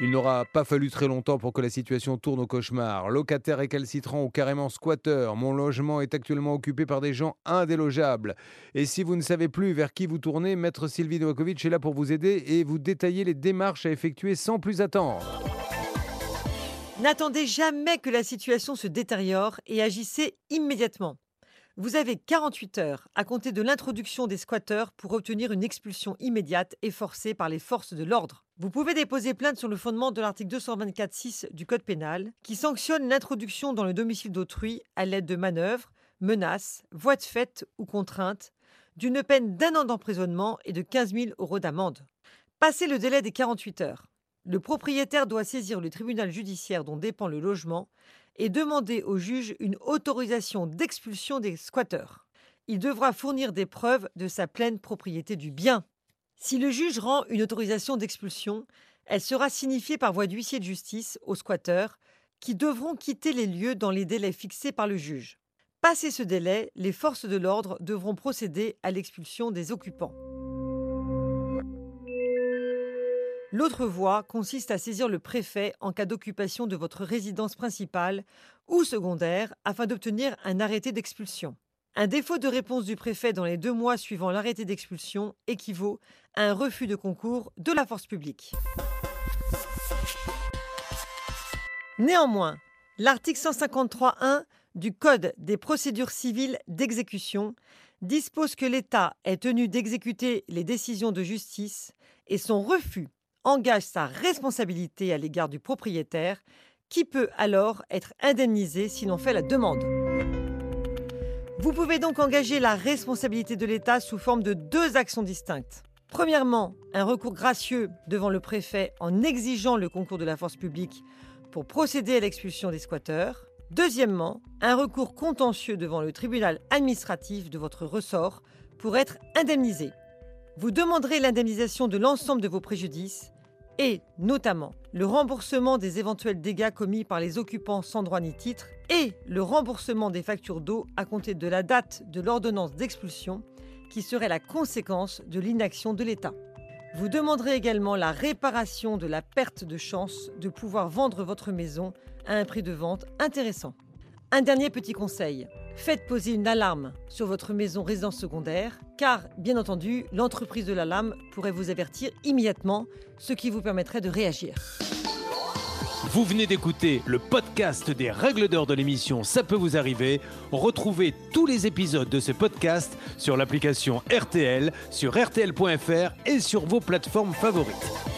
Il n'aura pas fallu très longtemps pour que la situation tourne au cauchemar. Locataire récalcitrant ou carrément squatteur, mon logement est actuellement occupé par des gens indélogeables. Et si vous ne savez plus vers qui vous tournez, Maître Sylvie Novakovic est là pour vous aider et vous détailler les démarches à effectuer sans plus attendre. N'attendez jamais que la situation se détériore et agissez immédiatement. Vous avez 48 heures à compter de l'introduction des squatteurs pour obtenir une expulsion immédiate et forcée par les forces de l'ordre. Vous pouvez déposer plainte sur le fondement de l'article 224.6 du Code pénal qui sanctionne l'introduction dans le domicile d'autrui à l'aide de manœuvres, menaces, voies de fait ou contraintes, d'une peine d'un an d'emprisonnement et de 15 000 euros d'amende. Passé le délai des 48 heures, le propriétaire doit saisir le tribunal judiciaire dont dépend le logement et demander au juge une autorisation d'expulsion des squatteurs. Il devra fournir des preuves de sa pleine propriété du bien. Si le juge rend une autorisation d'expulsion, elle sera signifiée par voie d'huissier de justice aux squatteurs qui devront quitter les lieux dans les délais fixés par le juge. Passé ce délai, les forces de l'ordre devront procéder à l'expulsion des occupants. L'autre voie consiste à saisir le préfet en cas d'occupation de votre résidence principale ou secondaire afin d'obtenir un arrêté d'expulsion. Un défaut de réponse du préfet dans les deux mois suivant l'arrêté d'expulsion équivaut à un refus de concours de la force publique. Néanmoins, l'article 153.1 du Code des procédures civiles d'exécution dispose que l'État est tenu d'exécuter les décisions de justice et son refus engage sa responsabilité à l'égard du propriétaire, qui peut alors être indemnisé s'il en fait la demande. Vous pouvez donc engager la responsabilité de l'État sous forme de deux actions distinctes. Premièrement, un recours gracieux devant le préfet en exigeant le concours de la force publique pour procéder à l'expulsion des squatteurs. Deuxièmement, un recours contentieux devant le tribunal administratif de votre ressort pour être indemnisé. Vous demanderez l'indemnisation de l'ensemble de vos préjudices et notamment le remboursement des éventuels dégâts commis par les occupants sans droit ni titre et le remboursement des factures d'eau à compter de la date de l'ordonnance d'expulsion qui serait la conséquence de l'inaction de l'État. Vous demanderez également la réparation de la perte de chance de pouvoir vendre votre maison à un prix de vente intéressant. Un dernier petit conseil, faites poser une alarme sur votre maison résidence secondaire, car, bien entendu, l'entreprise de l'alarme pourrait vous avertir immédiatement, ce qui vous permettrait de réagir. Vous venez d'écouter le podcast des règles d'or de l'émission Ça peut vous arriver. Retrouvez tous les épisodes de ce podcast sur l'application RTL, sur rtl.fr et sur vos plateformes favorites.